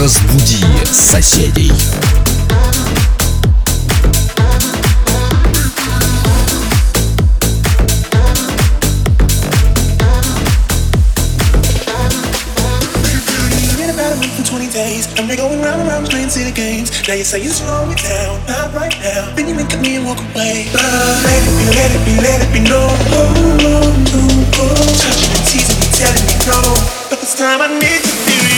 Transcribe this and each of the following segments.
Разбуди соседей. And 20 days. And we're going round and round playing city games. Now you say you slow me down, not right now. Then you look at me and walk away. But let it be, let it be, let it be known. Oh, oh, oh, oh. Touching and teasing me, telling me no. But this time I need to feel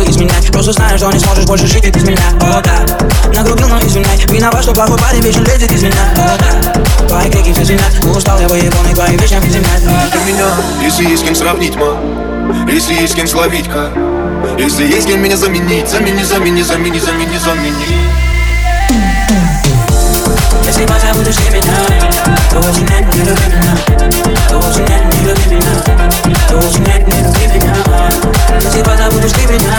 Бы изменять, просто знаю, что не сможешь больше жить без меня, о да. Нагрубил, но извиняй, виноват, что плохой парень вечно лезет из меня, о да. Твои крики все звенят, устал я выебанный, твои вещи объединять Ты меня, если есть кем сравнить, ма. Если есть кем словить, ка. Если есть кем меня заменить Замени, замени, замени, замени, замени Позабудешь ты меня, то очень нет, не люби меня. Очень нет, не люби меня. Очень нет, не люби меня. Если позабудешь ты меня,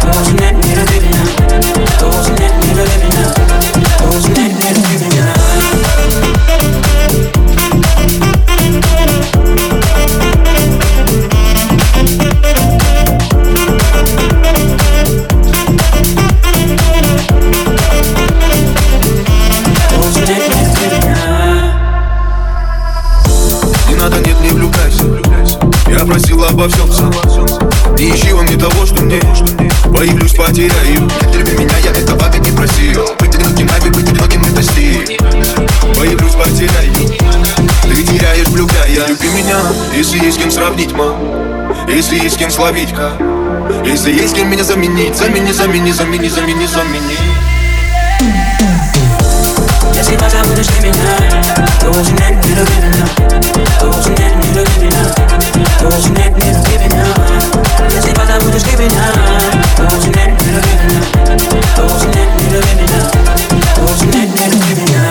то очень нет, не люби меня. Очень нет, не люби меня. Очень нет, не люби меня Если есть кем словить, ка. Если есть кем меня заменить Замени, замени, замени, замени, замени. Если позабудешь ты меня, то очень нет, не люби меня. То очень нет, не люби меня. То очень нет, не люби меня. Если позабудешь ты меня, то очень нет, не люби меня. То очень нет, не люби меня. То очень нет, не люби меня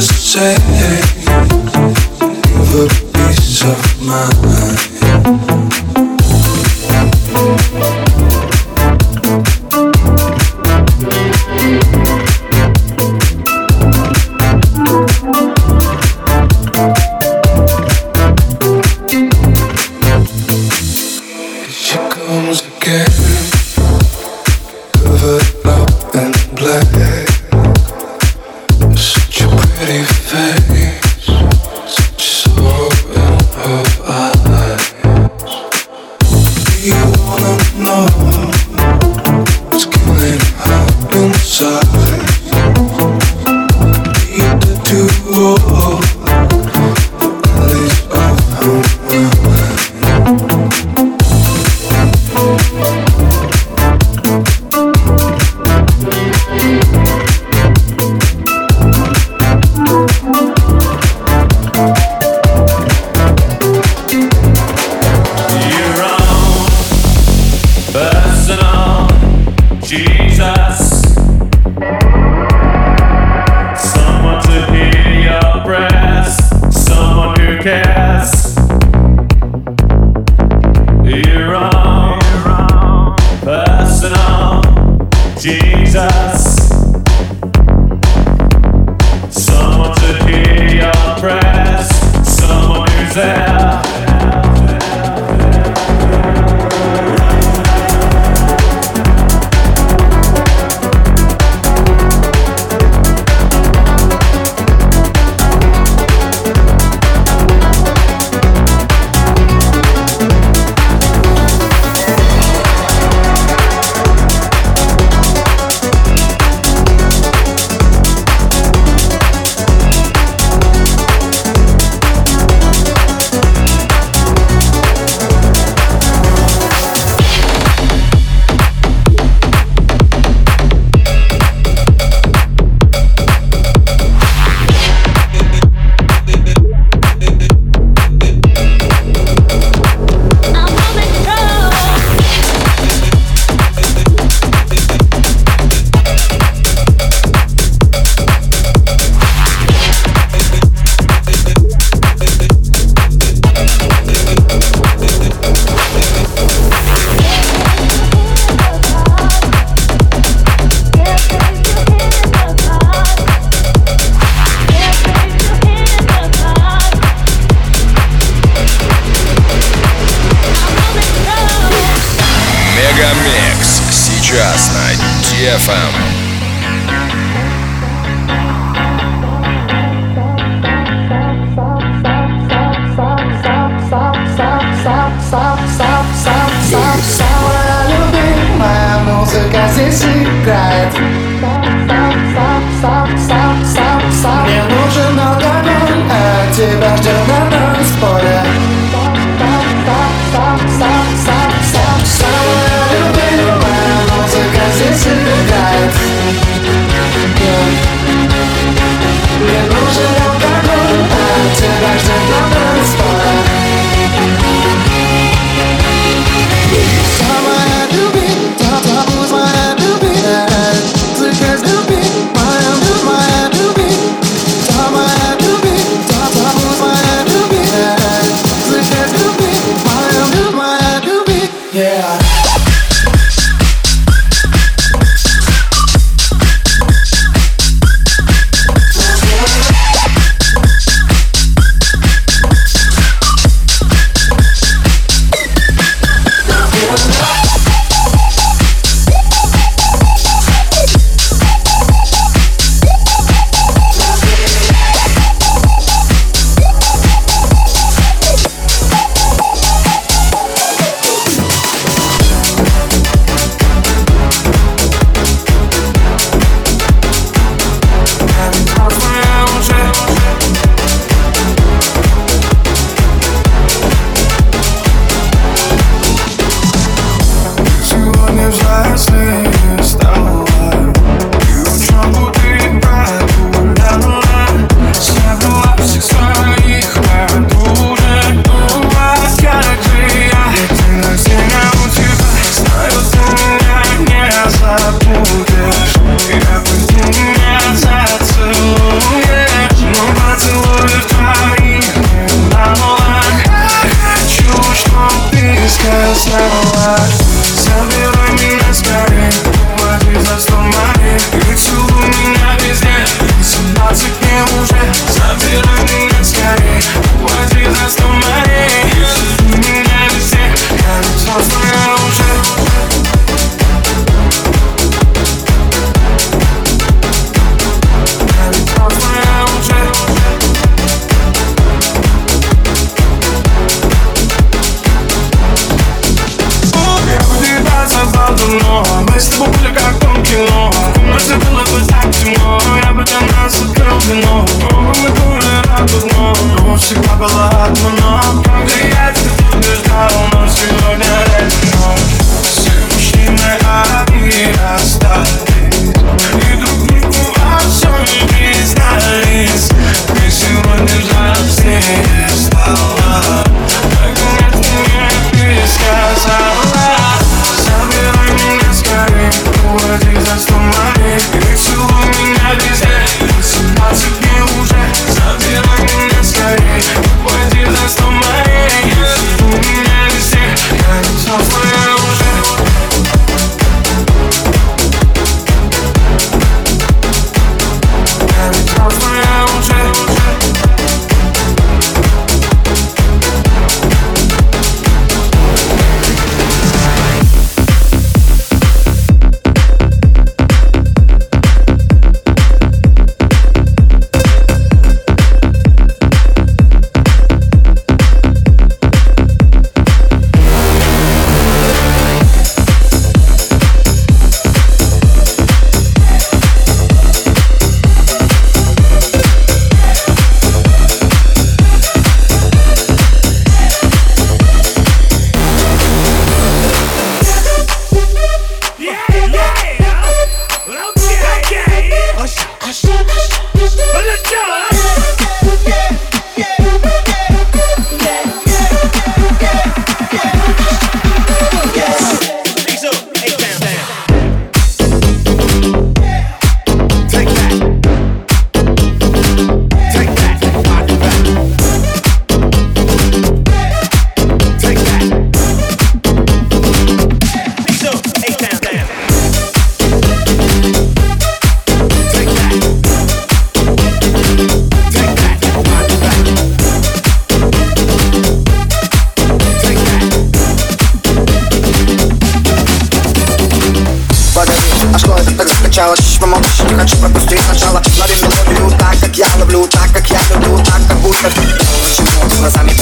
just take the of mind. FM.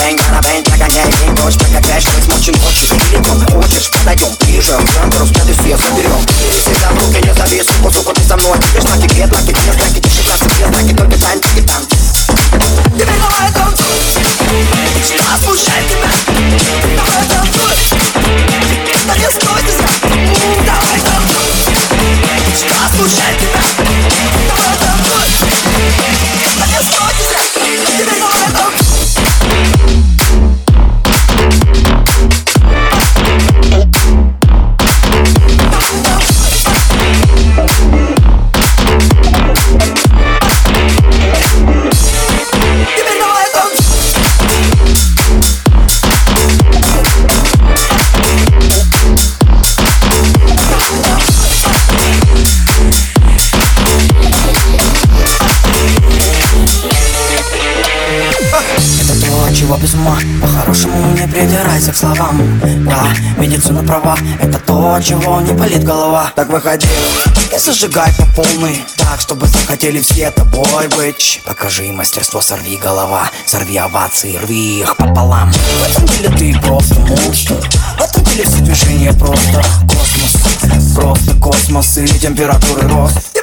Бэнь, гана, бэнь, чака, не лень Дочь, так опять, что смочи ночью Далеко хочешь, подойдем ближе Гранд, разгляды все заберем Всегда в руки не завис Сука, сука, ты со мной Видишь, на тебе, на тебе, на тебе вернемся к словам. Да, медицина права, это то, от чего не болит голова. Так выходи и зажигай по полной. Так, чтобы захотели все тобой быть. Покажи мастерство, сорви голова Сорви овации, рви их пополам. В этом деле ты просто монстр. В этом деле все движения просто Космос, просто космос и температуры рост.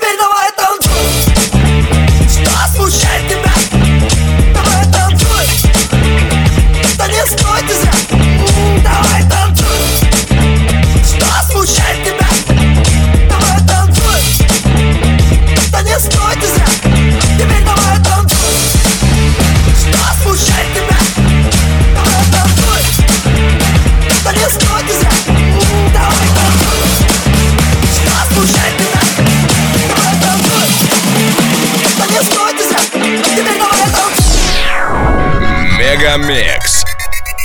Мегамикс.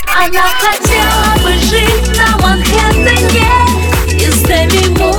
Она хотела бы жить на Манхэттене и с Дэви Мур.